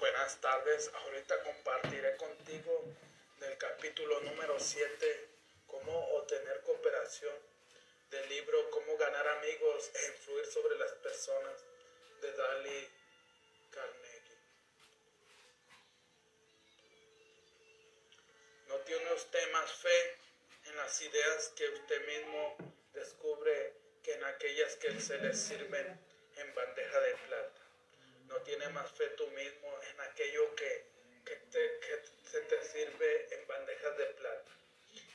Buenas tardes, ahorita compartiré contigo del capítulo número 7, cómo obtener cooperación, del libro Cómo ganar amigos e influir sobre las personas, de Dali Carnegie. ¿No tiene usted más fe en las ideas que usted mismo descubre que en aquellas que se les sirven en bandeja de plata? ¿No tiene más fe tú mismo en aquello que, se te sirve en bandejas de plata?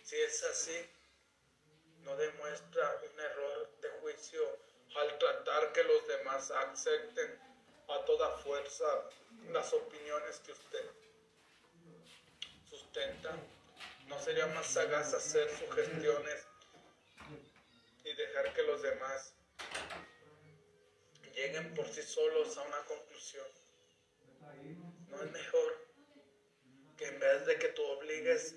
Si es así, no demuestra un error de juicio al tratar que los demás acepten a toda fuerza las opiniones que usted sustenta. ¿No sería más sagaz hacer sugestiones y dejar que los demás lleguen por sí solos a una conclusión? ¿No es mejor que en vez de que tú obligues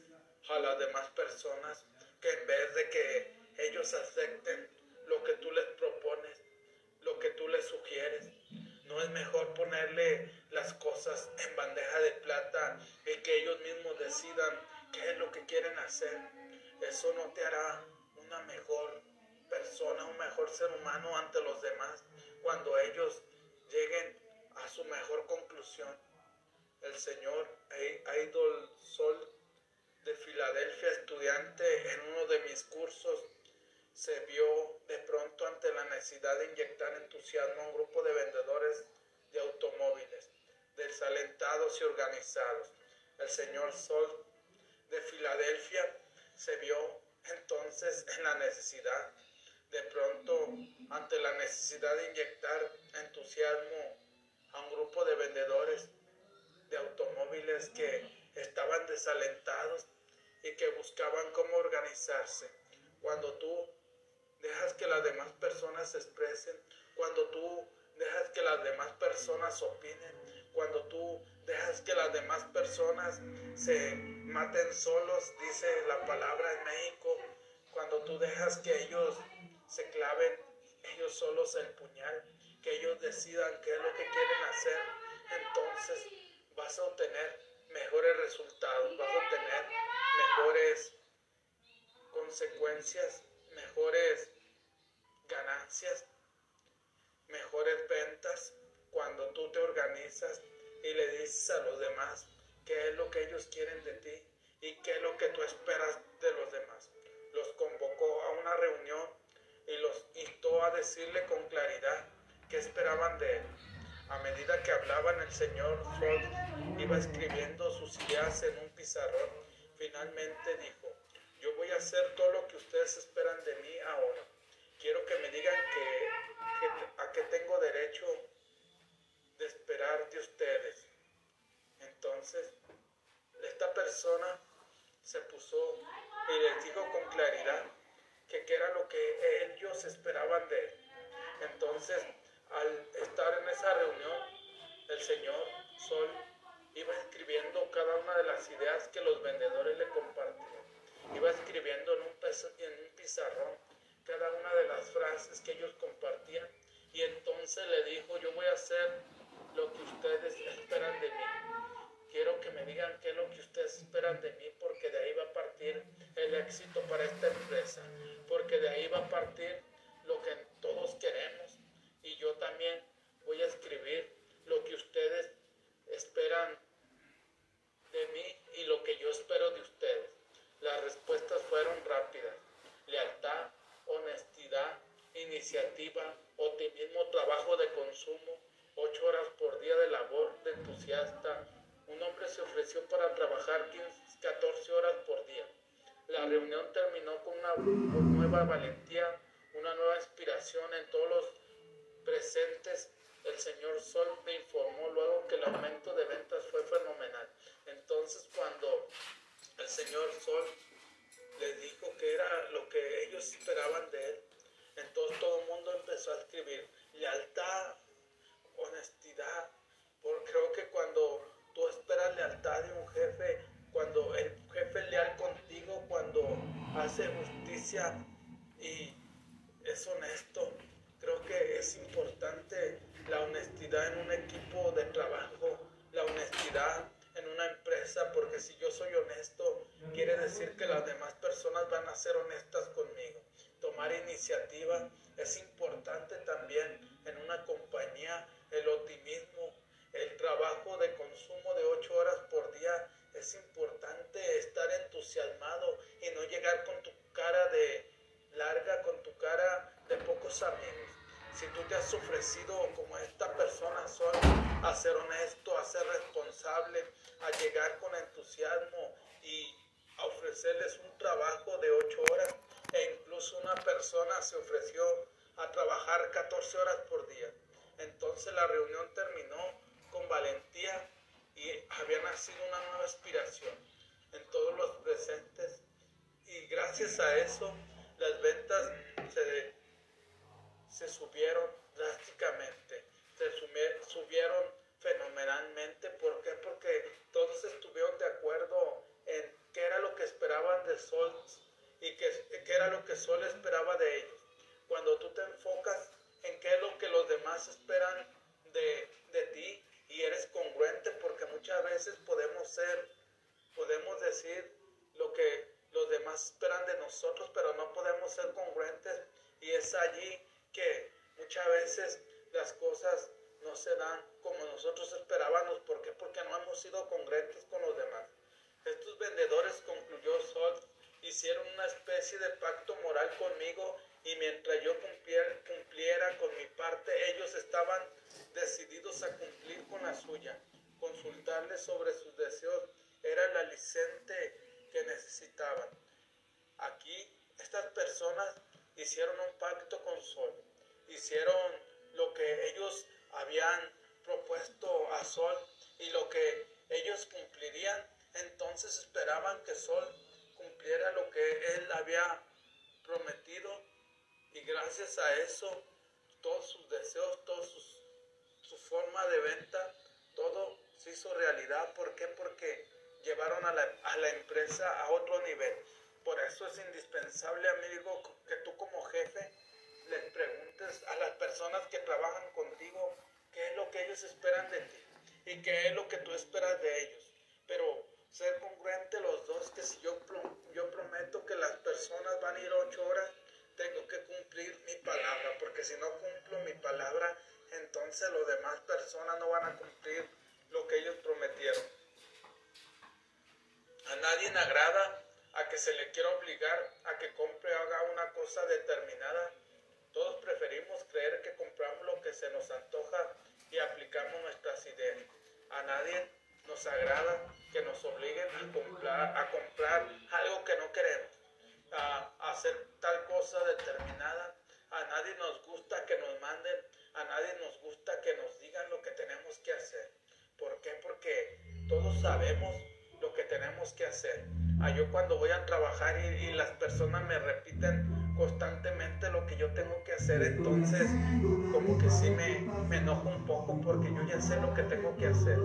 a las demás personas, que en vez de que ellos acepten lo que tú les propones, lo que tú les sugieres. No es mejor ponerle las cosas en bandeja de plata y que ellos mismos decidan qué es lo que quieren hacer. Eso no te hará una mejor persona, un mejor ser humano ante los demás cuando ellos lleguen a su mejor conclusión. El señor Idol Sol de Filadelfia, estudiante en uno de mis cursos, se vio de pronto ante la necesidad de inyectar entusiasmo a un grupo de vendedores de automóviles, desalentados y organizados. El señor Sol de Filadelfia se vio entonces en la necesidad, de pronto ante la necesidad de inyectar entusiasmo a un grupo de vendedores de automóviles que estaban desalentados y que buscaban cómo organizarse. Cuando tú dejas que las demás personas se expresen, cuando tú dejas que las demás personas opinen, cuando tú dejas que las demás personas se maten solos, dice la palabra en México, cuando tú dejas que ellos se claven ellos solos el puñal, que ellos decidan qué es lo que quieren hacer, entonces vas a obtener mejores resultados, vas a obtener mejores consecuencias mejores ganancias, mejores ventas cuando tú te organizas y le dices a los demás qué es lo que ellos quieren de ti y qué es lo que tú esperas de los demás. Los convocó a una reunión y los instó a decirle con claridad qué esperaban de él. A medida que hablaban, el señor Ford iba escribiendo sus ideas en un pizarrón. Finalmente dijo, yo voy a hacer todo lo que ustedes esperan de mí ahora. Quiero que me digan que, a qué tengo derecho de esperar de ustedes. Entonces, esta persona se puso y les dijo con claridad que qué era lo que ellos esperaban de él. Entonces, al estar en esa reunión, el señor Sol iba escribiendo cada una de las ideas que los vendedores le compartían iba escribiendo en un, en un pizarrón cada una de las frases que ellos compartían y entonces le dijo, yo voy a hacer lo que ustedes esperan de mí. Quiero que me digan qué es lo que ustedes esperan de mí porque de ahí va a partir el éxito para esta empresa, porque de ahí va a partir lo que todos queremos y yo también voy a escribir lo que ustedes esperan de mí y lo que yo espero de ustedes. Las respuestas fueron rápidas. Lealtad, honestidad, iniciativa, optimismo, trabajo de consumo, ocho horas por día de labor de entusiasta. Un hombre se ofreció para trabajar 14 horas por día. La reunión terminó con una nueva valentía, una nueva inspiración en todos los presentes. El señor Sol me informó luego que el aumento de ventas fue fenomenal. Entonces cuando el señor Sol les dijo que era lo que ellos esperaban de él. Entonces todo el mundo empezó a escribir lealtad, honestidad, porque creo que cuando tú esperas lealtad de un jefe, cuando el jefe es leal contigo, cuando hace justicia y es honesto, creo que es importante la honestidad en un equipo de trabajo, la honestidad en una empresa, porque si yo soy honesto, quiere decir que las demás personas van a ser honestas conmigo. Tomar iniciativa es importante también en una compañía, el optimismo, Sol y lo que ellos cumplirían, entonces esperaban que Sol cumpliera lo que él había prometido y gracias a eso todos sus deseos, toda su forma de venta, todo se hizo realidad. ¿Por qué? Porque llevaron a la, a la empresa a otro nivel. Por eso es indispensable, amigo, que tú como jefe les preguntes a las personas que trabajan contigo qué es lo que ellos esperan de ti y qué es lo que tú esperas de ellos. Pero ser congruente los dos, que si yo, yo prometo que las personas van a ir ocho horas, tengo que cumplir mi palabra, porque si no cumplo mi palabra, entonces las demás personas no van a cumplir lo que ellos prometieron. A nadie le agrada a que se le quiera obligar a que compre o haga una cosa determinada. Todos preferimos creer que compramos lo que se nos antoja y aplicamos nuestras ideas. A nadie nos agrada que nos obliguen a comprar, a comprar algo que no queremos, a, hacer tal cosa determinada. A nadie nos gusta que nos manden, a nadie nos gusta que nos digan lo que tenemos que hacer. ¿Por qué? Porque todos sabemos lo que tenemos que hacer. A yo cuando voy a trabajar y, las personas me repiten constantemente lo que yo tengo que hacer, entonces como que sí me, me enojo un poco porque yo ya sé lo que tengo que hacer.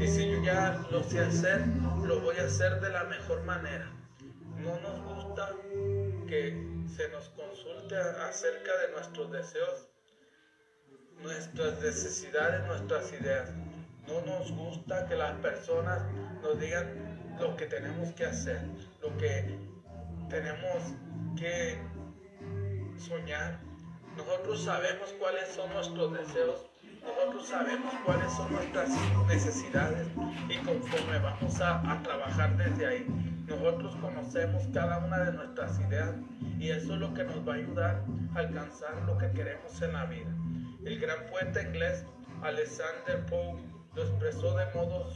Y si yo ya lo sé hacer, lo voy a hacer de la mejor manera. No nos gusta que se nos consulte acerca de nuestros deseos, nuestras necesidades, nuestras ideas. No nos gusta que las personas nos digan lo que tenemos que hacer, lo que tenemos que soñar. Nosotros sabemos cuáles son nuestros deseos, nosotros sabemos cuáles son nuestras necesidades y conforme vamos a, a, trabajar desde ahí, nosotros conocemos cada una de nuestras ideas y eso es lo que nos va a ayudar a alcanzar lo que queremos en la vida. El gran poeta inglés Alexander Pope lo expresó de modo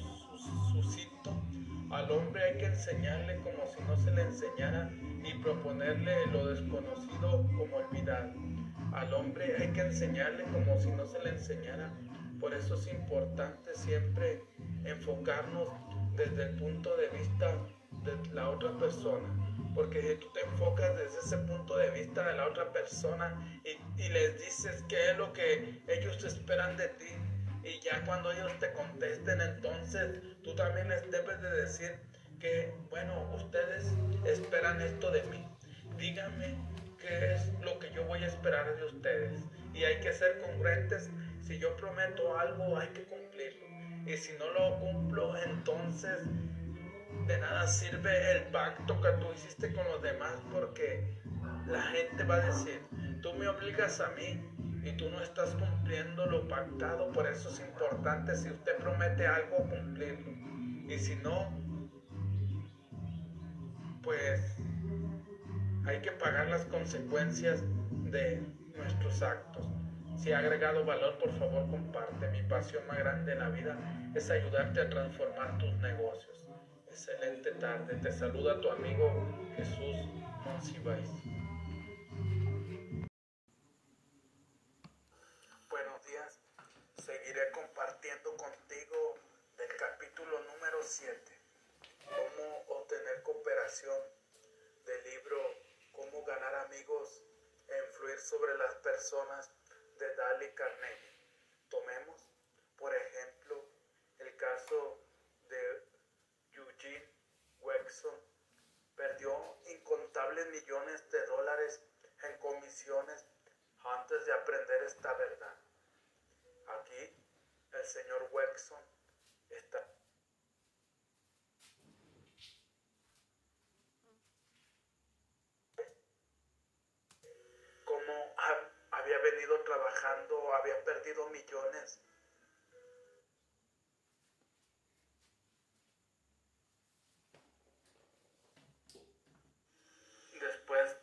sucinto. Al hombre hay que enseñarle como si no se le enseñara y proponerle lo desconocido como olvidar. Al hombre hay que enseñarle como si no se le enseñara. Por eso es importante siempre enfocarnos desde el punto de vista de la otra persona. Porque si tú te enfocas desde ese punto de vista de la otra persona y, y les dices qué es lo que ellos esperan de ti, y ya cuando ellos te contesten, entonces tú también les debes de decir que, bueno, ustedes esperan esto de mí. Díganme qué es lo que yo voy a esperar de ustedes. Y hay que ser congruentes Si yo prometo algo, hay que cumplirlo. Y si no lo cumplo, entonces de nada sirve el pacto que tú hiciste con los demás porque la gente va a decir, tú me obligas a mí y tú no estás cumpliendo lo pactado, por eso es importante si usted promete algo, cumplirlo. Y si no, pues hay que pagar las consecuencias de nuestros actos. Si ha agregado valor, por favor comparte. Mi pasión más grande en la vida es ayudarte a transformar tus negocios. Excelente tarde. Te saluda tu amigo Jesús Monsiváis. Buenos días. Seguiré compartiendo contigo del capítulo número 7. Del libro Cómo ganar amigos e influir sobre las personas de Dale Carnegie. Tomemos, por ejemplo, el caso de Eugene Wexon. Perdió incontables millones de dólares en comisiones antes de aprender esta verdad. Aquí el señor Wexon está como había venido trabajando, había perdido millones después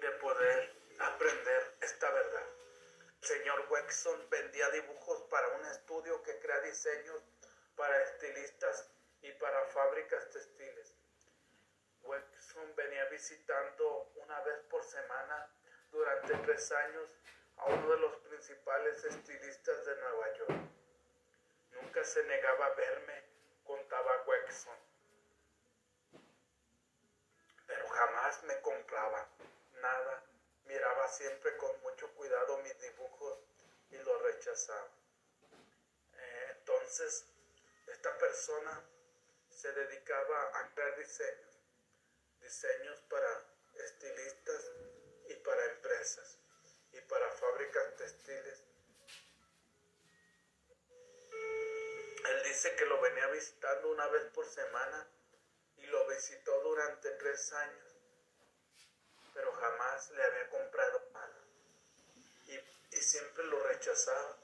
de poder aprender esta verdad. El señor Wexon vendía dibujos para un estudio que crea diseños para estilistas y para fábricas textiles. Wexon venía visitando una vez por semana durante tres años a uno de los principales estilistas de Nueva York. Nunca se negaba a verme, contaba Wexon pero jamás me compraba nada. Miraba siempre con mucho cuidado mis dibujos y los rechazaba. Eh, entonces, esta persona se dedicaba a crear diseños, diseños para estilistas y para empresas y para fábricas textiles. Él dice que lo venía visitando una vez por semana y lo visitó durante tres años, pero jamás le había comprado nada. Y, y siempre lo rechazaba.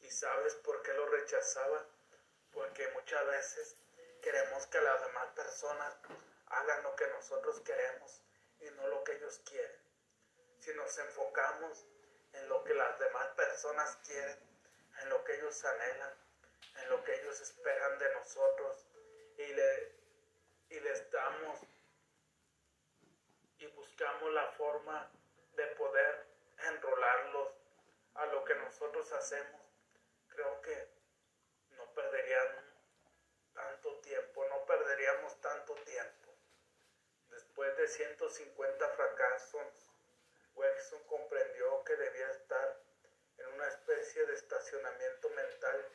¿Y sabes por qué lo rechazaba? Porque muchas veces queremos que las demás personas hagan lo que nosotros queremos y no lo que ellos quieren. Si nos enfocamos en lo que las demás personas quieren, en lo que ellos anhelan, en lo que ellos esperan de nosotros y le y les damos y buscamos la forma de poder enrolarlos a lo que nosotros hacemos, creo que no perderían tanto tiempo, no perderíamos tanto tiempo. Después de 150 fracasos, Wexon comprendió que debía estar en una especie de estacionamiento mental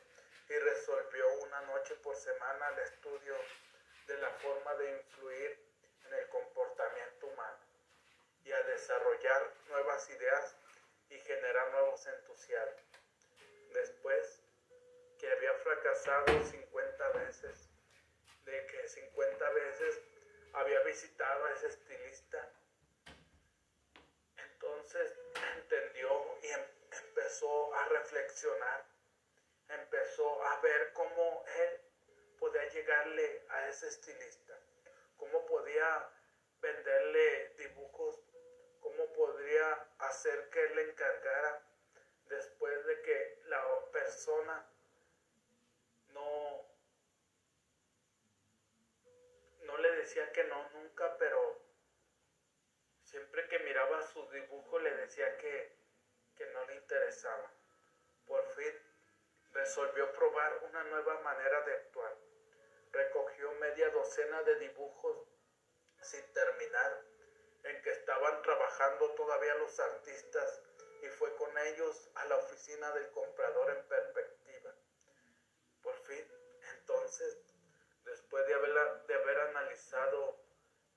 y resolvió una noche por semana el estudio de la forma de influir en el comportamiento humano y a desarrollar nuevas ideas y generar nuevos entusiasmos. Después que había fracasado 50 veces, de que 50 veces había visitado a ese estilista, entonces entendió y em empezó a reflexionar, empezó a ver cómo él podía llegarle a ese estilista, cómo podía venderle dibujos, cómo podría hacer que él le encargara después de que la persona no, no le decía que no nunca, pero siempre que miraba su dibujo le decía que, que no le interesaba. Por fin resolvió probar una nueva manera de actuar recogió media docena de dibujos sin terminar, en que estaban trabajando todavía los artistas, y fue con ellos a la oficina del comprador en perspectiva. Por fin, entonces, después de haber, de haber analizado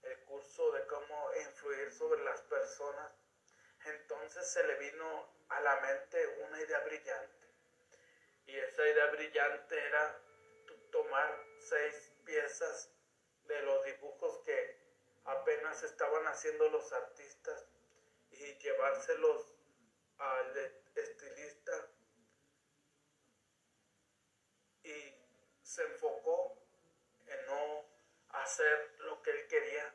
el curso de cómo influir sobre las personas, entonces se le vino a la mente una idea brillante. Y esa idea brillante era tomar seis piezas de los dibujos que apenas estaban haciendo los artistas y llevárselos al estilista y se enfocó en no hacer lo que él quería,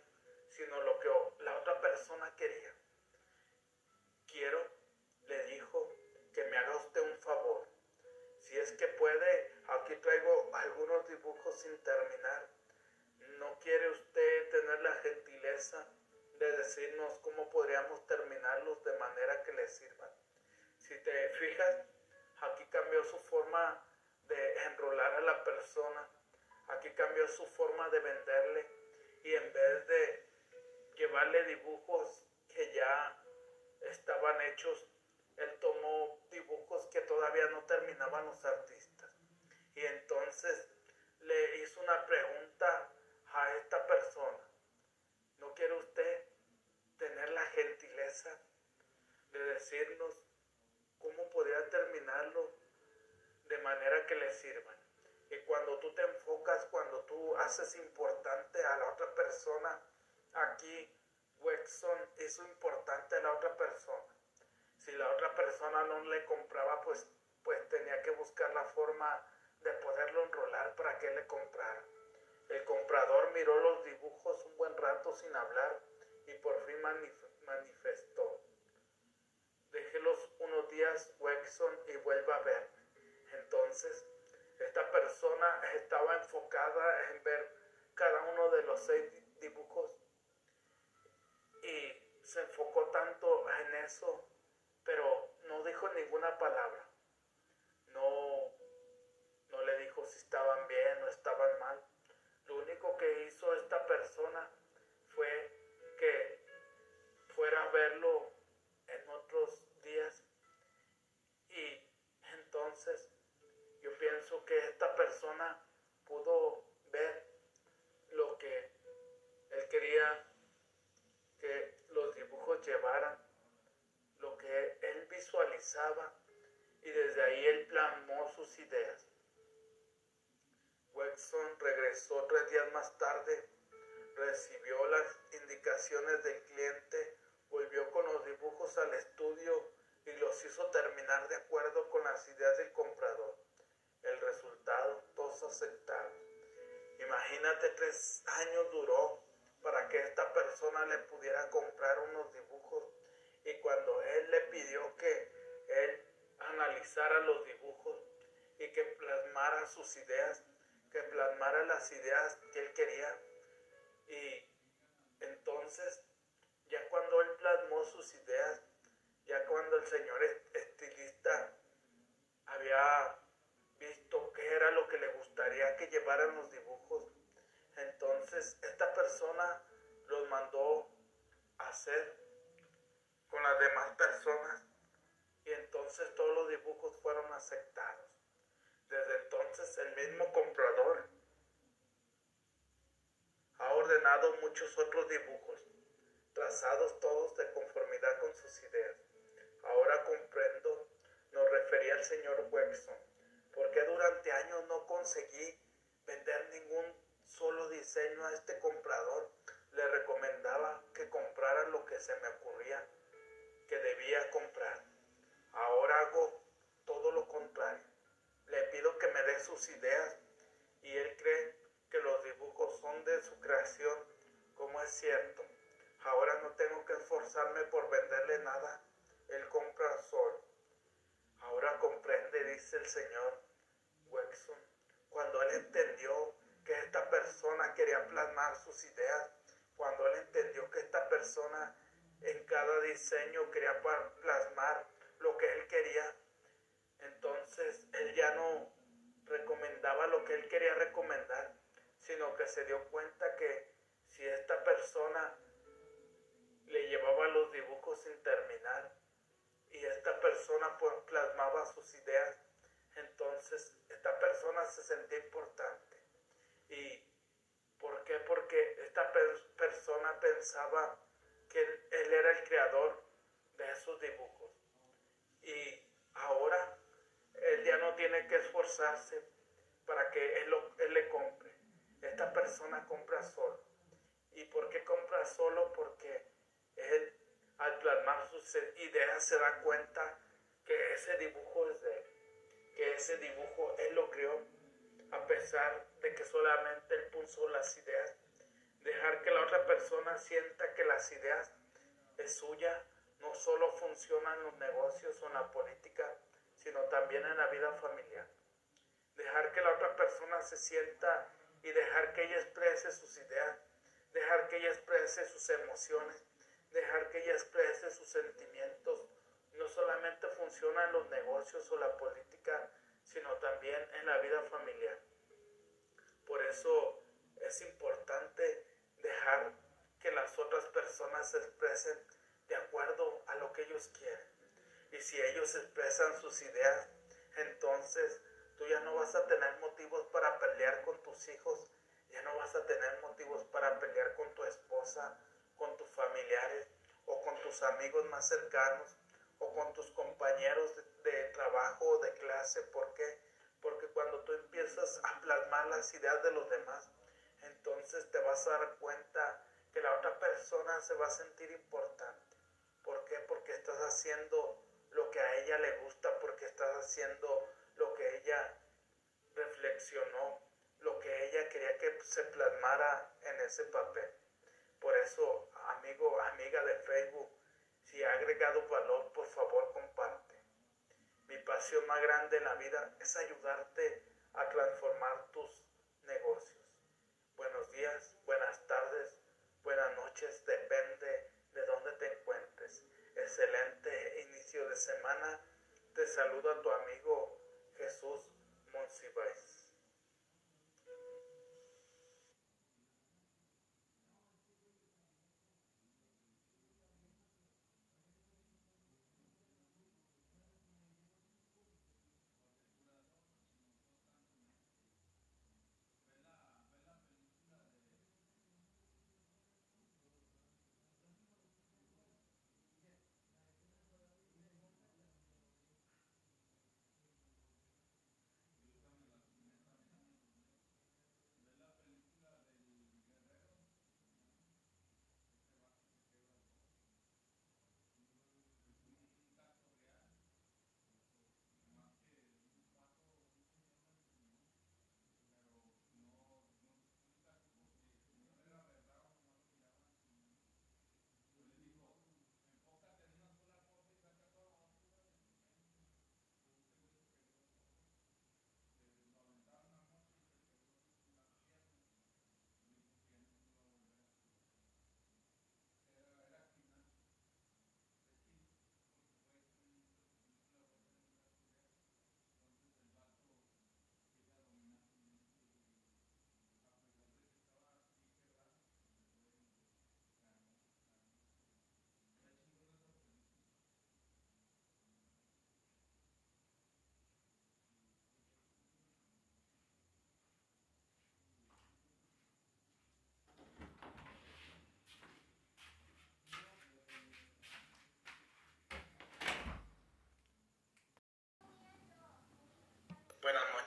sino lo que la otra persona quería. Quiero, le dijo, que me haga usted un favor. Si es que puede, aquí traigo algunos dibujos sin terminar. ¿No quiere usted tener la gentileza de decirnos cómo podríamos terminarlos de manera que le sirvan? Si te fijas, aquí cambió su forma de enrolar a la persona, aquí cambió su forma de venderle y en vez de llevarle dibujos que ya estaban hechos, él tomó dibujos que todavía no terminaban los artistas. Y entonces le hizo una pregunta a esta persona. ¿No quiere usted tener la gentileza de decirnos cómo podría terminarlo de manera que le sirvan. Y cuando tú te enfocas, cuando tú haces importante a la otra persona, aquí Wexon hizo importante a la otra persona. Si la otra persona no le compraba, pues, pues tenía que buscar la forma de poderlo enrolar para que le comprara. El comprador miró los dibujos un buen rato sin hablar y por fin manifestó déjelos unos días Wexon y vuelva a ver. Entonces, esta persona estaba enfocada en ver cada uno de los seis dibujos y se enfocó tanto en eso, pero no dijo ninguna palabra. No, no le dijo si estaban bien o estaban mal. Lo único que hizo esta persona fue que fuera a verlo en otros días. Y entonces yo pienso que esta persona pudo ver lo que él quería que los dibujos llevaran, lo que él visualizaba y desde ahí él plasmó sus ideas. Wexon regresó tres días más tarde, recibió las indicaciones del cliente volvió con los dibujos al estudio y los hizo terminar de acuerdo con las ideas del comprador. El resultado, todos aceptaron. Imagínate, tres años duró para que esta persona le pudiera comprar unos dibujos. Y cuando él le pidió que él analizara los dibujos y que plasmara sus ideas, que plasmara las ideas que él quería y entonces ya cuando él plasmó sus ideas, ya cuando el señor estilista había visto qué era lo que le gustaría que llevaran los dibujos, entonces esta persona los mandó a hacer con las demás personas y entonces todos los dibujos fueron aceptados. Desde entonces el mismo comprador ha ordenado muchos otros dibujos trazados todos de conformidad con sus ideas. Ahora comprendo, nos refería el señor Wexon, porque durante años no conseguí vender ningún solo diseño a este comprador. Le recomendaba que comprara lo que se me ocurría que debía comprar. Ahora hago todo lo contrario. Le pido que me dé sus ideas y él cree que los dibujos son de su creación, como es cierto. Ahora no tengo que esforzarme por venderle nada. Él compra solo. Ahora comprende, dice el señor Wexon, cuando él entendió quería plasmar sus ideas, cuando él entendió que esta persona en cada diseño quería plasmar lo que él quería, entonces él ya no recomendaba lo que él quería recomendar, sino que se dio cuenta que si esta persona le llevaba los dibujos sin terminar y esta persona pues, plasmaba sus ideas. Entonces esta persona se sentía importante. ¿Y por qué? Porque esta persona pensaba que él, era el creador de esos dibujos. Y ahora él ya no tiene que esforzarse para que él, él le compre. Esta persona compra solo. ¿Y por qué compra solo? Porque él al plasmar sus ideas se da cuenta que ese dibujo es de él, que ese dibujo él lo creó, a pesar que solamente él puso las ideas. Dejar que la otra persona sienta que las ideas es suya, no solo funciona en los negocios o en la política, sino también en la vida familiar. Dejar que la otra persona se sienta y dejar que ella exprese sus ideas, dejar que ella exprese sus emociones, dejar que ella exprese sus sentimientos, no solamente funciona en los negocios o la política, sino también en la vida familiar. Por eso es importante dejar que las otras personas se expresen de acuerdo a lo que ellos quieren. Y si ellos expresan sus ideas, entonces tú ya no vas a tener motivos para pelear con tus hijos, ya no vas a tener motivos para pelear con tu esposa, con tus familiares o con tus amigos más cercanos o con tus compañeros de, trabajo o de clase. ¿Por qué? Porque cuando tú empiezas a plasmar las ideas de los demás, entonces te vas a dar cuenta que la otra persona se va a sentir importante. ¿Por qué? Porque estás haciendo lo que a ella le gusta, porque estás haciendo lo que ella reflexionó, lo que ella quería que se plasmara en ese papel. Por eso, amigo, amiga de Facebook, si ha agregado valor, por favor comparte. Mi pasión más grande en la vida es ayudarte a transformar tus negocios. Buenos días, buenas tardes, buenas noches, depende de dónde te encuentres. Excelente inicio de semana. Te saluda tu amigo Jesús Monsiváis.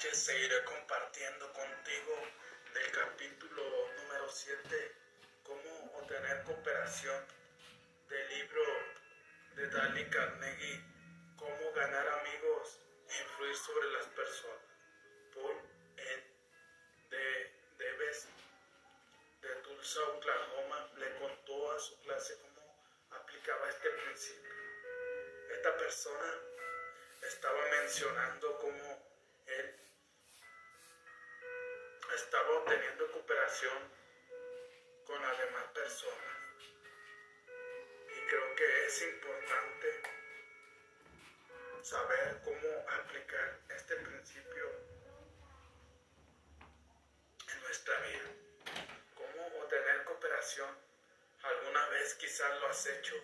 Seguiré compartiendo contigo del capítulo número 7, cómo obtener cooperación del libro de Dali Carnegie, cómo ganar amigos e influir sobre las personas. Paul de Debes de Tulsa, Oklahoma, le contó a su clase cómo aplicaba este principio. Esta persona estaba mencionando cómo él estaba obteniendo cooperación con las demás personas. Y creo que es importante saber cómo aplicar este principio en nuestra vida. Cómo obtener cooperación. Alguna vez quizás lo has hecho.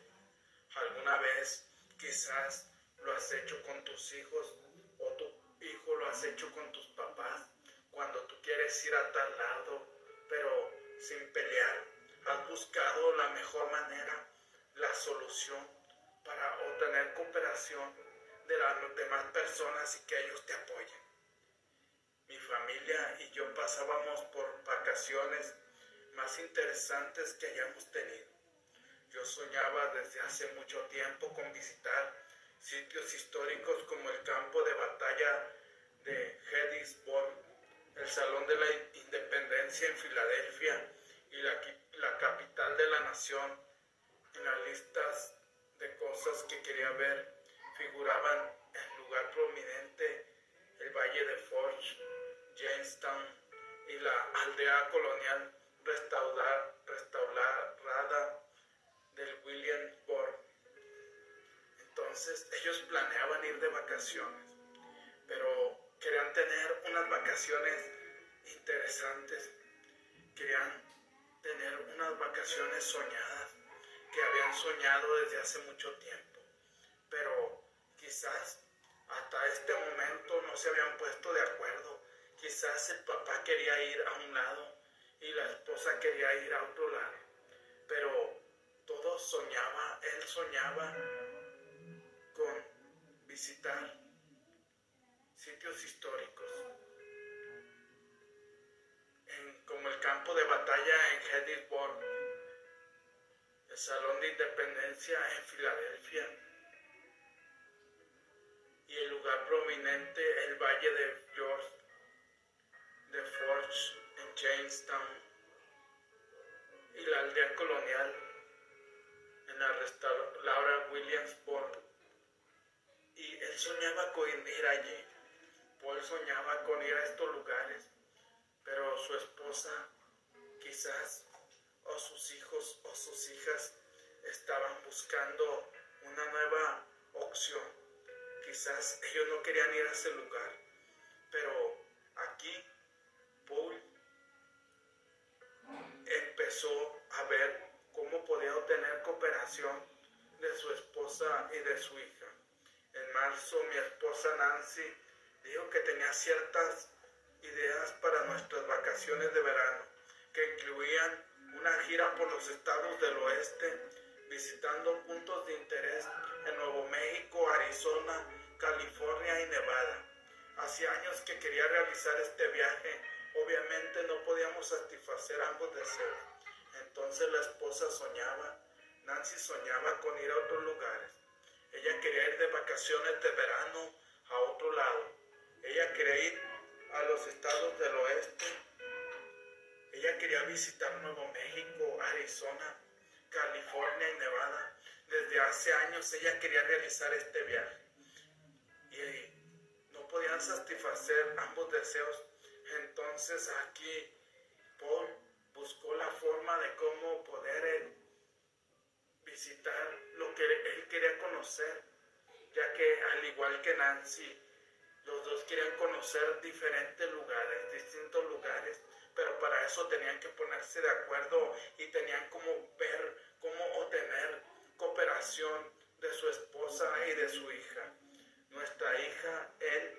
Alguna vez quizás lo has hecho con tus hijos o tu hijo lo has hecho con tus quieres ir a tal lado, pero sin pelear. Has buscado la mejor manera, la solución para obtener cooperación de las demás personas y que ellos te apoyen. Mi familia y yo pasábamos por vacaciones más interesantes que hayamos tenido. Yo soñaba desde hace mucho tiempo con visitar sitios históricos como el campo de batalla de Gettysburg, el Salón de la Independencia en Filadelfia y la, capital de la nación. En las listas de cosas que quería ver figuraban en lugar prominente el Valle de Forge, Jamestown y la aldea colonial restaurada del Williamsburg. Entonces ellos planeaban ir de vacaciones, pero querían tener unas vacaciones interesantes, querían tener unas vacaciones soñadas que habían soñado desde hace mucho tiempo, pero quizás hasta este momento no se habían puesto de acuerdo. Quizás el papá quería ir a un lado y la esposa quería ir a otro lado, pero todo soñaba, él soñaba con visitar sitios históricos, como el campo de batalla en Gettysburg, el Salón de Independencia en Filadelfia y el lugar prominente, el Valle de George, de Forge en Jamestown y la aldea colonial en la Laura Williamsburg. Y él soñaba con ir allí. Paul soñaba con ir a estos lugares, pero su esposa quizás o sus hijos o sus hijas estaban buscando una nueva opción. Quizás ellos no querían ir a ese lugar, pero aquí Paul empezó a ver cómo podía obtener cooperación de su esposa y de su hija. En marzo mi esposa Nancy dijo que tenía ciertas ideas para nuestras vacaciones de verano, que incluían una gira por los estados del oeste, visitando puntos de interés en Nuevo México, Arizona, California y Nevada. Hacía años que quería realizar este viaje, obviamente no podíamos satisfacer ambos deseos. Entonces la esposa soñaba, Nancy soñaba con ir a otros lugares. Ella quería ir de vacaciones de verano a otro lado. Ella quería ir a los estados del oeste. Ella quería visitar Nuevo México, Arizona, California y Nevada. Desde hace años ella quería realizar este viaje. Y no podían satisfacer ambos deseos. Entonces aquí Paul buscó la forma de cómo poder visitar lo que él quería conocer, ya que al igual que Nancy, los dos querían conocer diferentes lugares, distintos lugares, pero para eso tenían que ponerse de acuerdo y tenían como ver cómo obtener cooperación de su esposa y de su hija. Nuestra hija, él,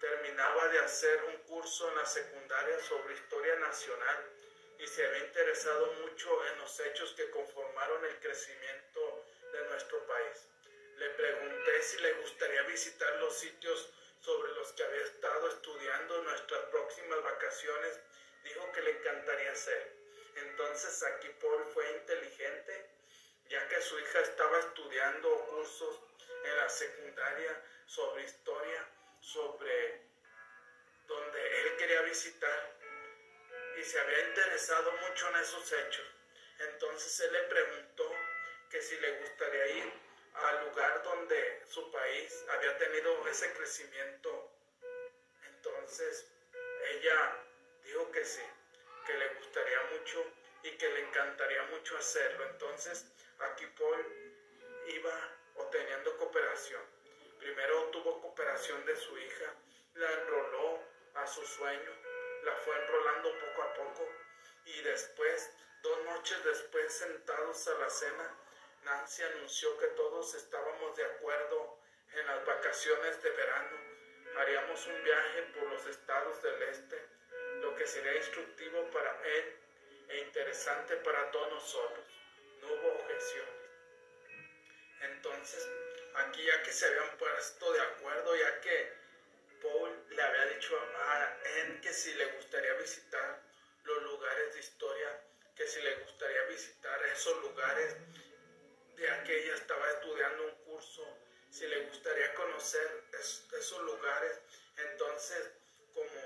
terminaba de hacer un curso en la secundaria sobre historia nacional y se había interesado mucho en los hechos que conformaron el crecimiento de nuestro país. Le pregunté si le gustaría visitar los sitios sobre los que había estado estudiando nuestras próximas vacaciones, dijo que le encantaría hacer. Entonces aquí Paul fue inteligente, ya que su hija estaba estudiando cursos en la secundaria sobre historia, sobre donde él quería visitar y se había interesado mucho en esos hechos. Entonces él le preguntó que si le gustaría ir al lugar donde su país había tenido ese crecimiento. Entonces ella dijo que sí, que le gustaría mucho y que le encantaría mucho hacerlo. Entonces aquí Paul iba obteniendo cooperación. Primero tuvo cooperación de su hija, la enroló a su sueño, la fue enrolando poco a poco y después, dos noches después, sentados a la cena, Nancy anunció que todos estábamos de acuerdo en las vacaciones de verano. Haríamos un viaje por los estados del este, lo que sería instructivo para él e interesante para todos nosotros. No hubo objeciones. Entonces, aquí ya que se habían puesto de acuerdo, ya que Paul le había dicho a En que si le gustaría visitar los lugares de historia, que si le gustaría visitar esos lugares, ya que ella estaba estudiando un curso, si le gustaría conocer esos lugares, entonces como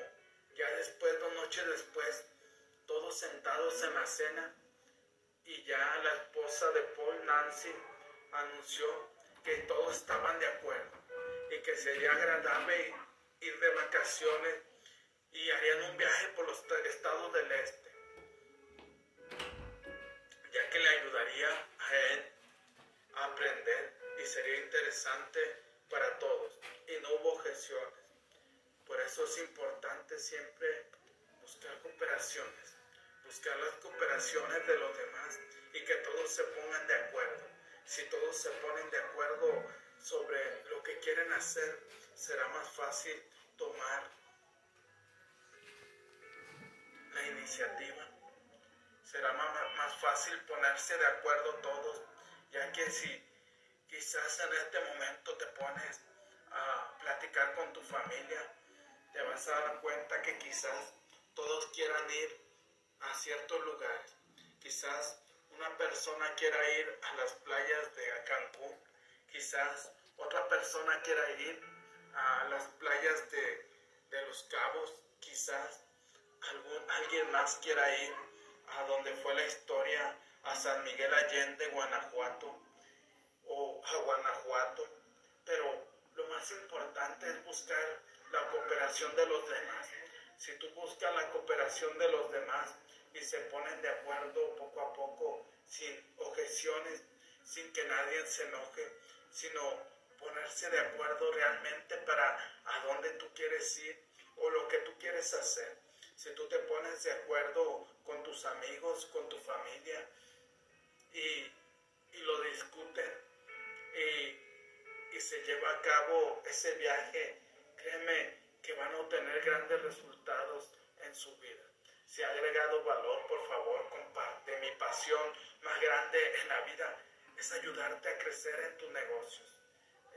ya después, dos noches después, todos sentados en la cena, y ya la esposa de Paul, Nancy, anunció que todos estaban de acuerdo y que sería agradable ir de vacaciones y harían un viaje por los estados del este, ya que le ayudaría a él aprender y sería interesante para todos y no hubo objeciones. Por eso es importante siempre buscar cooperaciones, buscar las cooperaciones de los demás y que todos se pongan de acuerdo. Si todos se ponen de acuerdo sobre lo que quieren hacer, será más fácil tomar la iniciativa. Será más, más fácil ponerse de acuerdo todos, ya que si quizás en este momento te pones a platicar con tu familia, te vas a dar cuenta que quizás todos quieran ir a ciertos lugares. Quizás una persona quiera ir a las playas de Cancún, quizás otra persona quiera ir a las playas de, Los Cabos, quizás algún, alguien más quiera ir a donde fue la historia, a San Miguel Allende, Guanajuato, o a Guanajuato, pero lo más importante es buscar la cooperación de los demás. Si tú buscas la cooperación de los demás y se ponen de acuerdo poco a poco, sin objeciones, sin que nadie se enoje, sino ponerse de acuerdo realmente para a dónde tú quieres ir o lo que tú quieres hacer. Si tú te pones de acuerdo con tus amigos, con tu familia y, lo discuten y, y se lleva a cabo ese viaje, créeme que van a obtener grandes resultados en su vida. Si ha agregado valor, por favor, comparte. Mi pasión más grande en la vida es ayudarte a crecer en tus negocios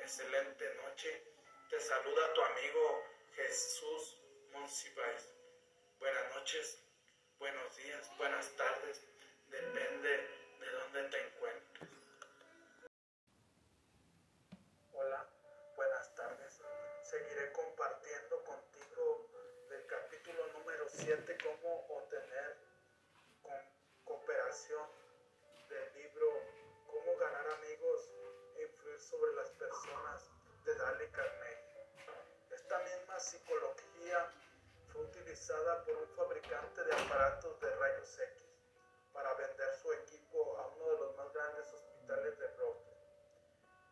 excelente noche. Te saluda tu amigo Jesús Monsiváis. Buenas noches, buenos días, buenas tardes, depende de dónde te encuentres. Hola, buenas tardes. Seguiré compartiendo contigo del capítulo número 7, cómo obtener cooperación del libro Cómo ganar amigos sobre las personas de Dale Carnegie. Esta misma psicología fue utilizada por un fabricante de aparatos de rayos X para vender su equipo a uno de los más grandes hospitales de Brooklyn.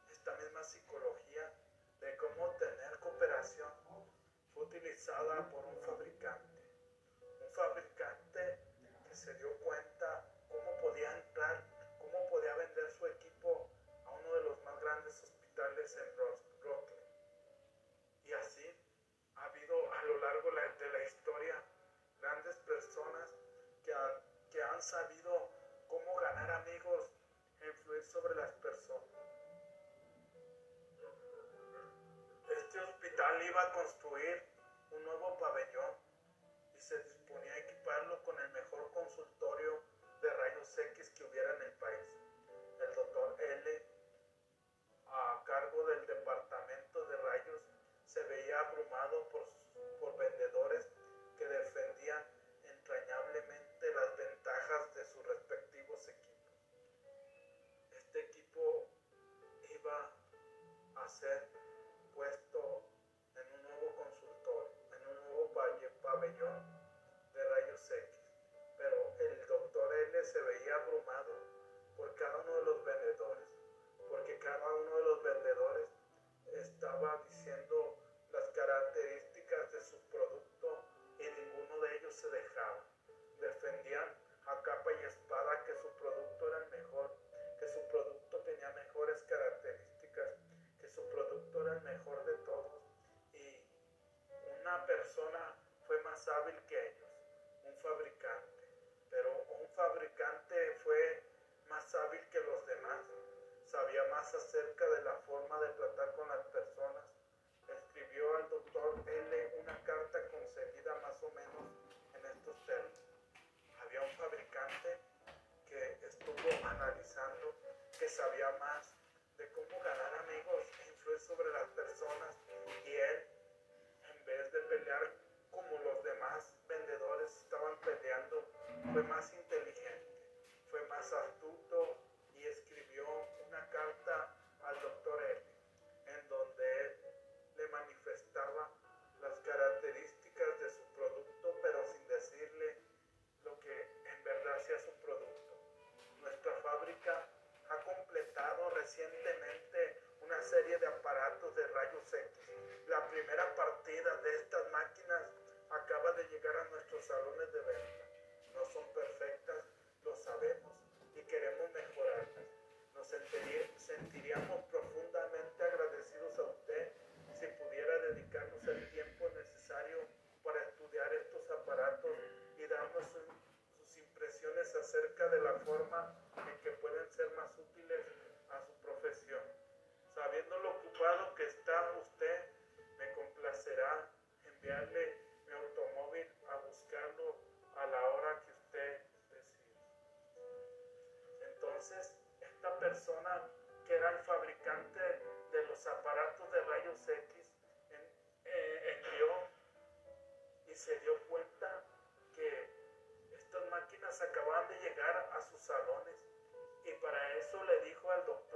Esta misma psicología de cómo tener cooperación fue utilizada por un fabricante. fue más inteligente, fue más astuto y escribió una carta al doctor L, en donde él le manifestaba las características de su producto, pero sin decirle lo que en verdad sea su producto. Nuestra fábrica ha completado recientemente una serie de aparatos de rayos X. La primera partida de estas máquinas acaba de llegar a nuestros salones de venta. sentiríamos profundamente agradecidos a usted si pudiera dedicarnos el tiempo necesario para estudiar estos aparatos y darnos sus, sus impresiones acerca de la forma en que pueden ser más útiles a su profesión. Sabiendo lo ocupado que está usted, me complacerá enviarle se dio cuenta que estas máquinas acababan de llegar a sus salones y para eso le dijo al doctor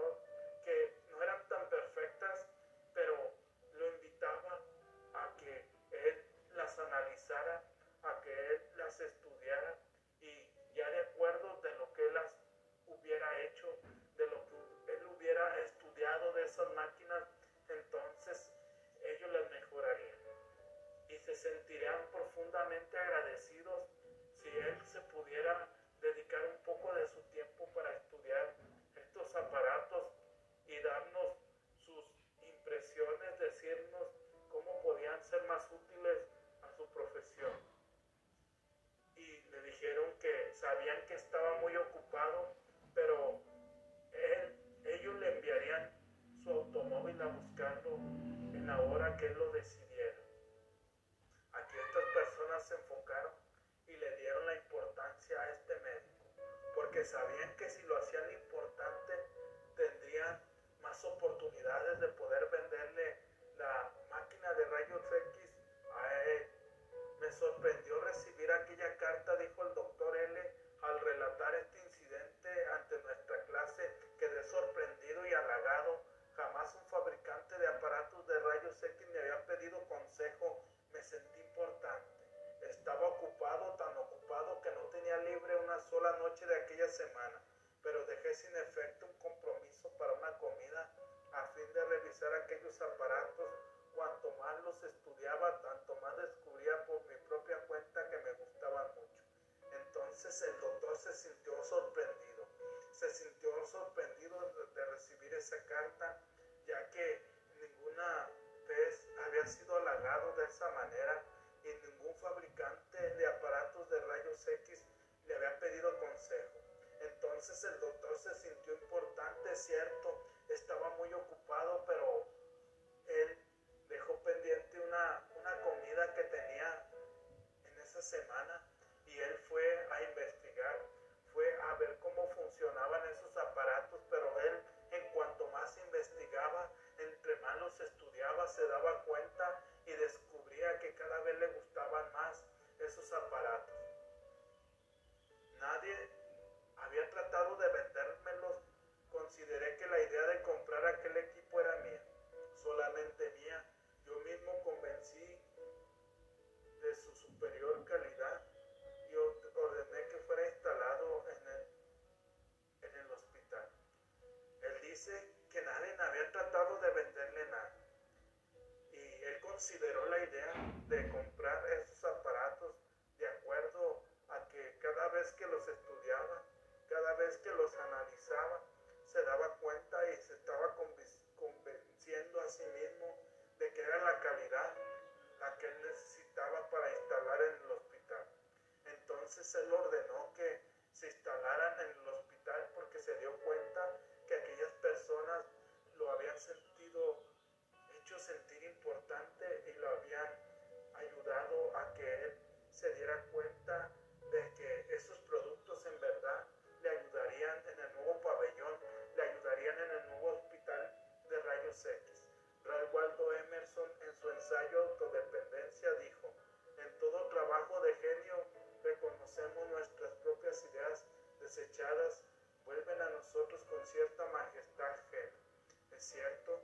cierto.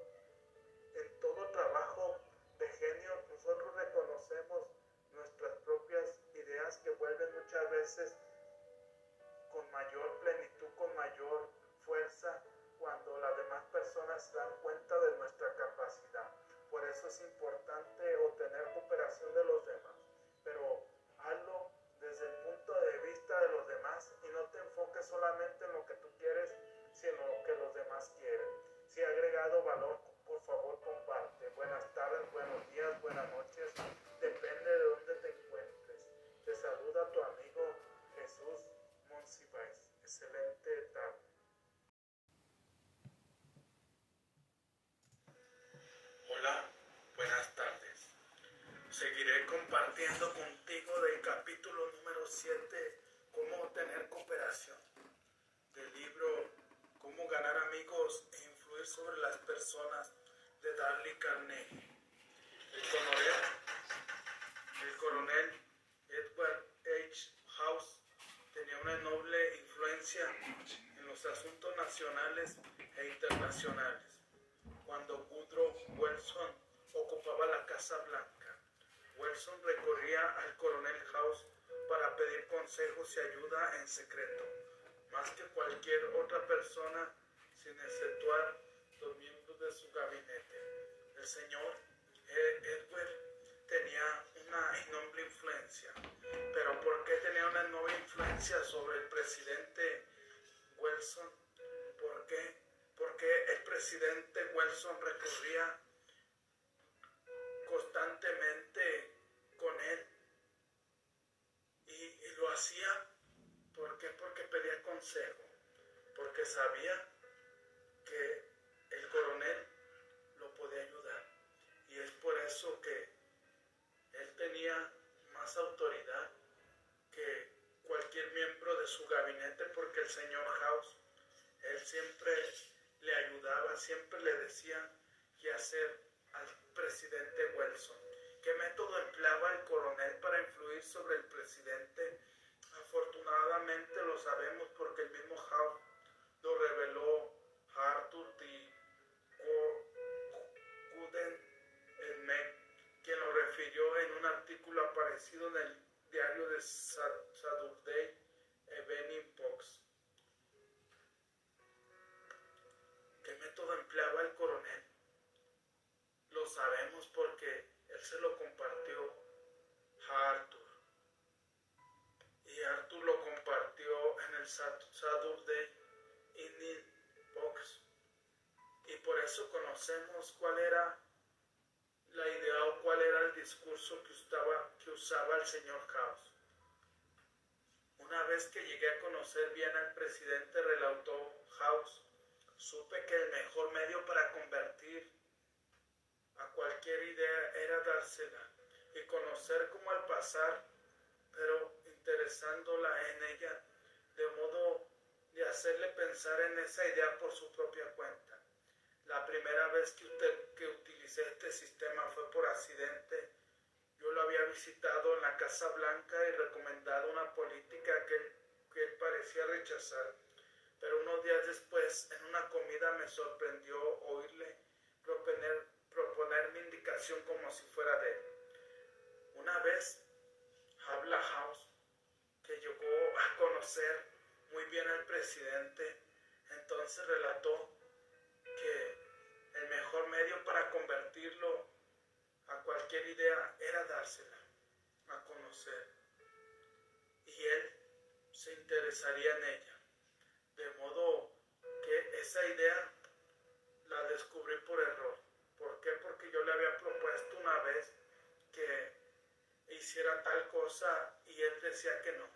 En todo trabajo de genio nosotros reconocemos nuestras propias ideas que vuelven muchas veces con mayor plenitud, con mayor fuerza cuando las demás personas se dan cuenta de nuestra capacidad. Por eso es importante obtener cooperación de los demás, pero hazlo desde el punto de vista de los demás y no te enfoques solamente en lo que tú quieres, sino en lo que los demás quieren. Si ha agregado valor, por favor comparte. Buenas tardes, buenos días, buenas noches. Depende de dónde te encuentres. Te saluda tu amigo Jesús Monsiváis. Excelente tarde. Hola, buenas tardes. Seguiré compartiendo contigo del capítulo número 7, cómo obtener cooperación, del libro Cómo ganar amigos influir sobre las personas de Darly Carnegie. El coronel, el coronel Edward H. House tenía una noble influencia en los asuntos nacionales e internacionales. Cuando Woodrow Wilson ocupaba la Casa Blanca, Wilson recorría al coronel House para pedir consejos y ayuda en secreto, más que cualquier otra persona, sin exceptuar de su gabinete. El señor Edward tenía una enorme influencia. Pero ¿por qué tenía una enorme influencia sobre el presidente Wilson? ¿Por qué? Porque el presidente Wilson recurría constantemente con él. Y, lo hacía. Porque pedía consejo. Porque sabía que coronel lo podía ayudar. Y es por eso que él tenía más autoridad que cualquier miembro de su gabinete porque el señor House, él siempre le ayudaba, siempre le decía qué hacer al presidente Wilson. ¿Qué método empleaba el coronel para influir sobre el presidente? Afortunadamente lo sabemos porque el mismo House lo reveló a Arthur refirió en un artículo aparecido en el diario de Saturday Evening Post. ¿Qué método empleaba el coronel? Lo sabemos porque él se lo compartió a Arthur. Y Arthur lo compartió en el Saturday Evening Post. Y por eso conocemos cuál era la idea o cuál era el discurso que usaba, que usaba el señor House. Una vez que llegué a conocer bien al presidente, relató House, supe que el mejor medio para convertir a cualquier idea era dársela y conocer cómo al pasar, pero interesándola en ella, de modo de hacerle pensar en esa idea por su propia cuenta. La primera vez que, usted, que utilicé este sistema fue por accidente. Yo lo había visitado en la Casa Blanca y recomendado una política que, que él parecía rechazar. Pero unos días después, en una comida, me sorprendió oírle proponer, proponer mi indicación como si fuera de él. Una vez, Habla House, que llegó a conocer muy bien al presidente, entonces relató que el mejor medio para convertirlo a cualquier idea era dársela a conocer. Y él se interesaría en ella. De modo que esa idea la descubrí por error. ¿Por qué? Porque yo le había propuesto una vez que hiciera tal cosa y él decía que no.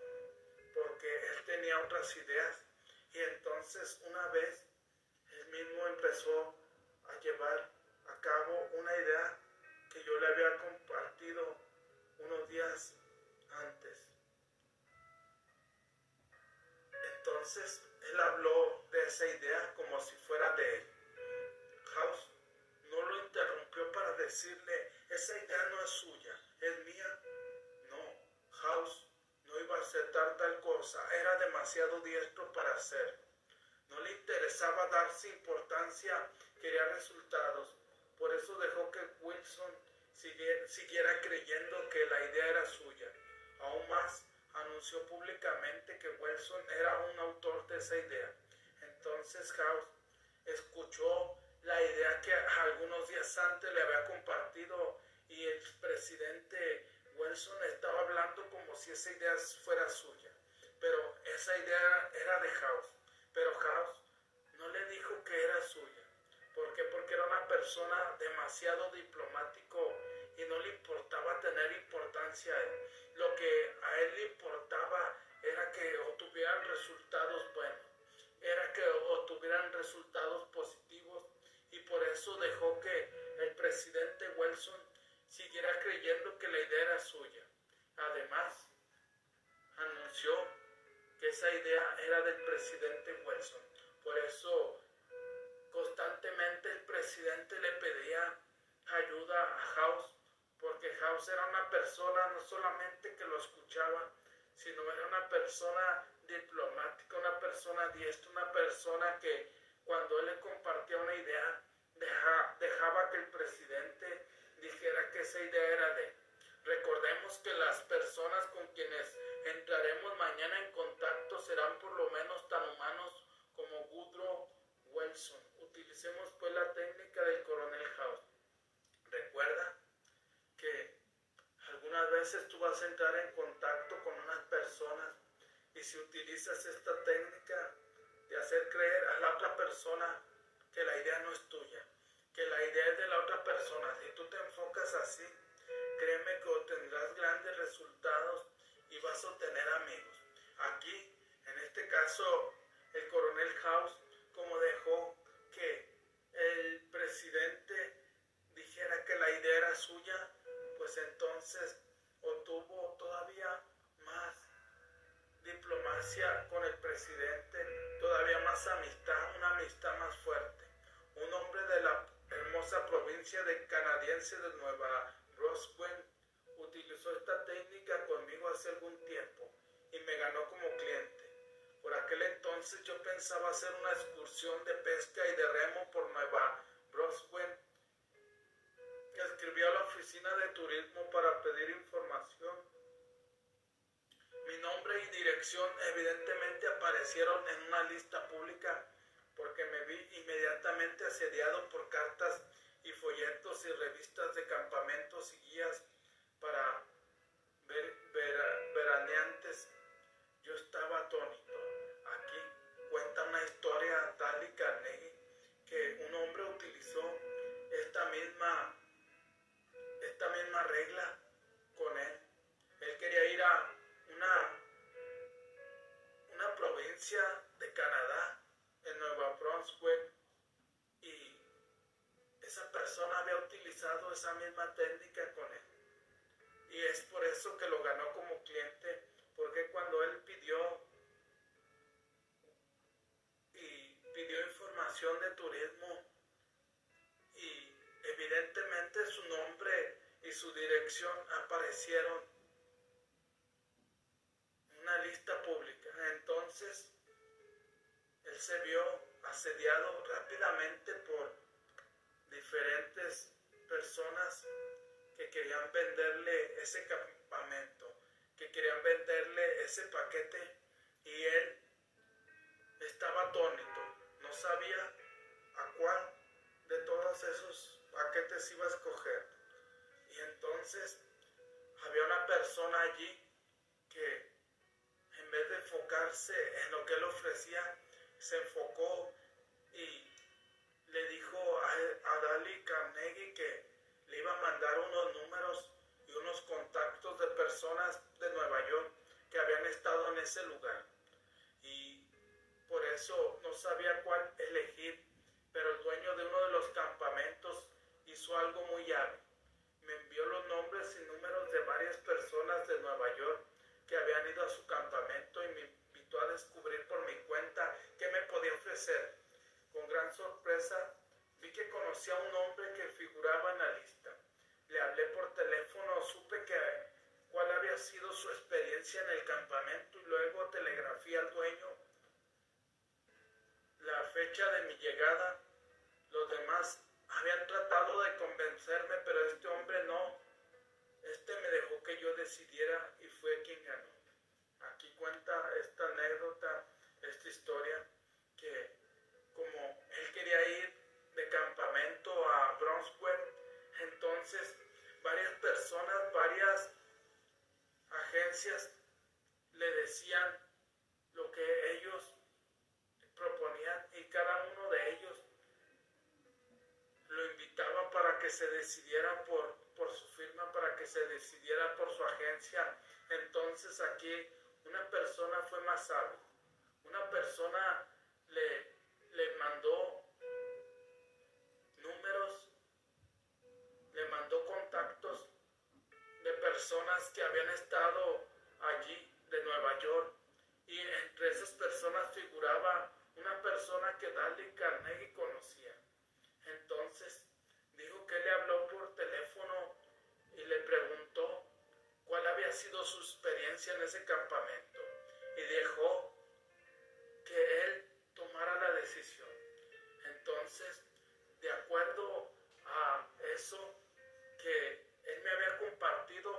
Porque él tenía otras ideas. Y entonces una vez mismo empezó llevar a cabo una idea que yo le había compartido unos días antes. Entonces él habló de esa idea como si fuera de él. House no lo interrumpió para decirle, esa idea no es suya, es mía. No, House no iba a aceptar tal cosa, era demasiado diestro para hacerlo. No le interesaba darse importancia, quería resultados. Por eso dejó que Wilson siguiera, creyendo que la idea era suya. Aún más, anunció públicamente de esa idea. Entonces House escuchó la idea que algunos días antes le había compartido y el presidente Wilson estaba hablando como si esa idea fuera suya. Pero esa idea era de House. Persona demasiado diplomático y no le importaba tener importancia. Lo que a él le importaba era que obtuvieran resultados buenos, era que obtuvieran resultados positivos y por eso dejó que el presidente Wilson siguiera creyendo que la idea era suya. Además, anunció que esa idea era del presidente Wilson. Por eso, presidente le pedía ayuda a House, porque House era una persona no solamente que lo escuchaba, sino era una persona diplomática, una persona diestra, una persona que cuando él le compartía una idea, dejaba que el presidente dijera que esa idea era de Recordemos que las personas con quienes entraremos mañana en contacto serán por lo menos tan humanos como Woodrow Wilson. Utilicemos pues la técnica del coronel House. Recuerda que algunas veces tú vas a entrar en contacto con unas personas y si utilizas esta técnica de hacer creer a la otra persona que la idea no es tuya, que la idea es de la otra persona, si tú te enfocas así, créeme que obtendrás grandes resultados y vas a obtener amigos. Aquí, en este caso, el coronel House, como dejó que el presidente dijera que la idea era suya, pues entonces obtuvo todavía más diplomacia con el presidente, todavía más amistad, una amistad más fuerte. Un hombre de la hermosa provincia de canadiense de Nueva Roswell utilizó esta técnica conmigo hace algún tiempo y me ganó como cliente. Por aquel entonces yo pensaba hacer una excursión de pesca y de remo por Nueva Roswell. Escribí a la oficina de turismo para pedir información. Mi nombre y dirección evidentemente aparecieron en una lista pública porque me vi inmediatamente asediado por cartas y folletos y revistas de campamentos y guías para ver, veraneantes. Yo estaba atónito. Aquí cuenta una historia Dali Carnegie que un hombre utilizó esta misma, regla con él. Él quería ir a una, una provincia de Canadá, en Nueva Brunswick, esa persona había utilizado esa misma técnica con él. Y es por eso que lo ganó como cliente, porque cuando él pidió y pidió información de turismo y evidentemente su nombre y su dirección aparecieron en una lista pública. Entonces, él se vio asediado rápidamente por diferentes personas que querían venderle ese campamento, que querían venderle ese paquete y él estaba atónito, no sabía a cuál de todos esos paquetes iba a escoger. Y entonces había una persona allí que en vez de enfocarse en lo que él ofrecía, se enfocó y le dijo a, Dali Carnegie que le iba a mandar unos números y unos contactos de personas de Nueva York que habían estado en ese lugar. Y por eso no sabía cuál elegir, pero el dueño de uno de los campamentos hizo algo muy hábil. Envió los nombres y números de varias personas de Nueva York que habían ido a su campamento y me invitó a descubrir por mi cuenta qué me podía ofrecer con gran sorpresa vi que conocía a un hombre que figuraba en la lista. Le hablé por teléfono, supe que cuál había sido su experiencia en el campamento y luego telegrafía al dueño la fecha de mi llegada. Los demás habían tratado de convencerme, pero este hombre no. Este me dejó que yo decidiera y fue quien ganó. Aquí cuenta esta anécdota, esta historia, que como él quería ir de campamento a Brownsburg, entonces varias personas, varias agencias le decían lo que ellos proponían y cada uno se decidiera por, por su firma, para que se decidiera por su agencia. Entonces aquí una persona fue más sabia. Una persona le, le mandó números, le mandó contactos de personas que habían estado allí de Nueva York y entre esas personas figuraba una persona que Dale Carnegie conocía. Entonces dijo que le habló por teléfono y le preguntó cuál había sido su experiencia en ese campamento y dejó que él tomara la decisión. Entonces, de acuerdo a eso que él me había compartido,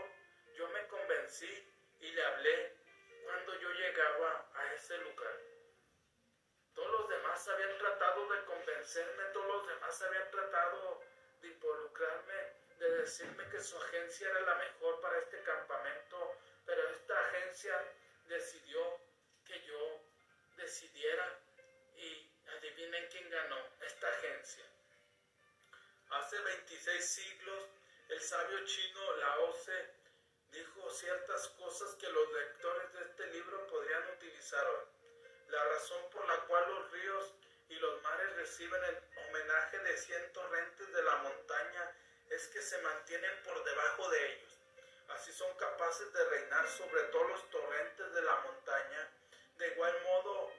yo me convencí y le hablé cuando yo llegaba a ese lugar. Todos los demás habían tratado de convencerme, todos los demás habían tratado de involucrarme, de decirme que su agencia era la mejor para este campamento, pero esta agencia decidió que yo decidiera y adivinen quién ganó, esta agencia. Hace 26 siglos, el sabio chino Lao Tse dijo ciertas cosas que los lectores de este libro podrían utilizar hoy. La razón por la cual los ríos y los mares reciben el homenaje de cien torrentes de la montaña es que se mantienen por debajo de ellos. Así son capaces de reinar sobre todos los torrentes de la montaña. De igual modo,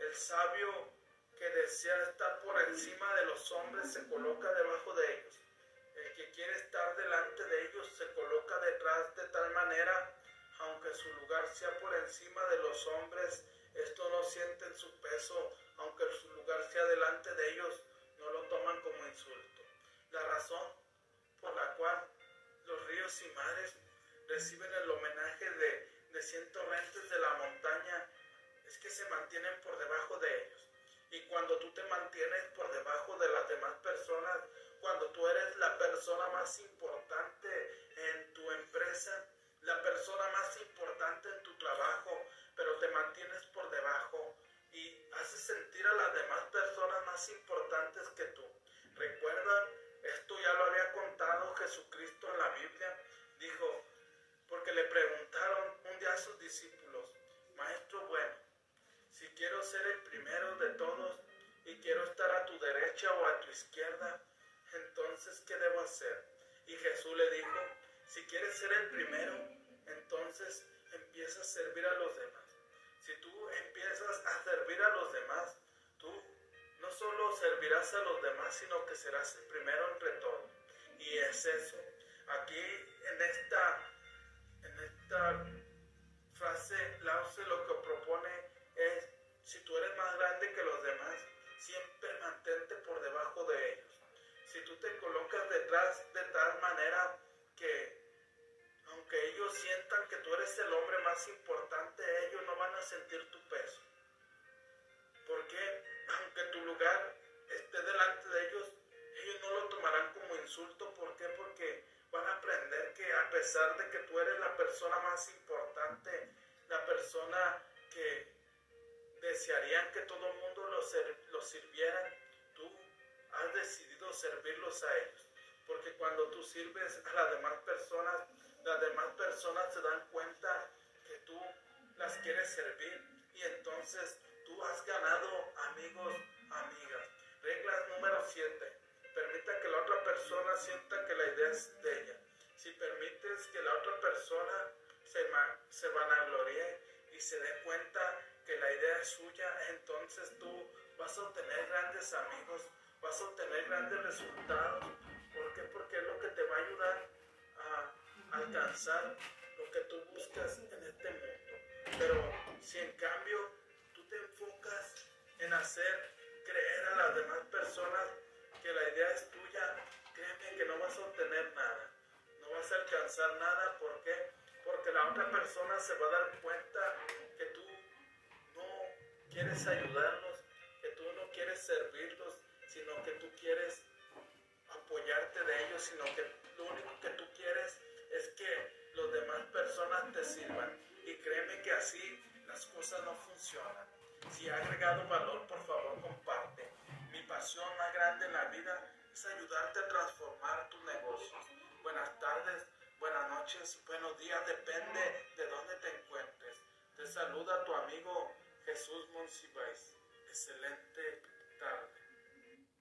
el sabio que desea estar por encima de los hombres se coloca debajo de ellos. El que quiere estar delante de ellos se coloca detrás de tal manera, aunque su lugar sea por encima de los hombres, esto no sienten su peso, aunque su lugar sea delante de ellos, no lo toman como insulto. La razón por la cual los ríos y mares reciben el homenaje de, de cien torrentes de la montaña es que se mantienen por debajo de ellos. Y cuando tú te mantienes por debajo de las demás personas, cuando tú eres la persona más importante en tu empresa, la persona más importante en tu trabajo, pero te mantienes por debajo y haces sentir a las demás personas más importantes que tú. Recuerda, esto ya lo había contado Jesucristo en la Biblia, dijo, porque le preguntaron un día a sus discípulos, Maestro bueno, si quiero ser el primero de todos y quiero estar a tu derecha o a tu izquierda, entonces ¿qué debo hacer? Y Jesús le dijo, si quieres ser el primero, entonces empieza a servir a los demás. Si tú empiezas a servir a los demás, solo servirás a los demás, sino que serás el primero entre todos. Y es eso. Aquí en esta, en esta frase, Lause lo que propone es, si tú eres más grande que los demás, siempre mantente por debajo de ellos. Si tú te colocas detrás de tal manera que aunque ellos sientan que tú eres el hombre más importante, ellos no van a sentir tu peso. Porque aunque tu lugar esté delante de ellos, ellos no lo tomarán como insulto. ¿Por qué? Porque van a aprender que a pesar de que tú eres la persona más importante, la persona que desearían que todo el mundo los, los sirviera, tú has decidido servirlos a ellos. Porque cuando tú sirves a las demás personas, las demás personas se dan cuenta que tú las quieres servir y entonces has ganado amigos, amigas. Regla número 7. Permita que la otra persona sienta que la idea es de ella. Si permites que la otra persona se, se vanaglorie y se dé cuenta que la idea es suya, entonces tú vas a obtener grandes amigos, vas a obtener grandes resultados. ¿Por qué? Porque es lo que te va a ayudar a alcanzar lo que tú buscas en este mundo. Pero si en cambio en hacer creer a las demás personas que la idea es tuya, créeme que no vas a obtener nada. No vas a alcanzar nada. ¿Por qué? Porque la otra persona se va a dar cuenta que tú no quieres ayudarlos, que tú no quieres servirlos, sino que tú quieres apoyarte de ellos, sino que lo único que tú quieres es que los demás personas te sirvan. Y créeme que así las cosas no funcionan. Si ha agregado valor, por favor, comparte. Mi pasión más grande en la vida es ayudarte a transformar tus negocios. Buenas tardes, buenas noches, buenos días, depende de dónde te encuentres. Te saluda tu amigo Jesús Monsiváis. Excelente.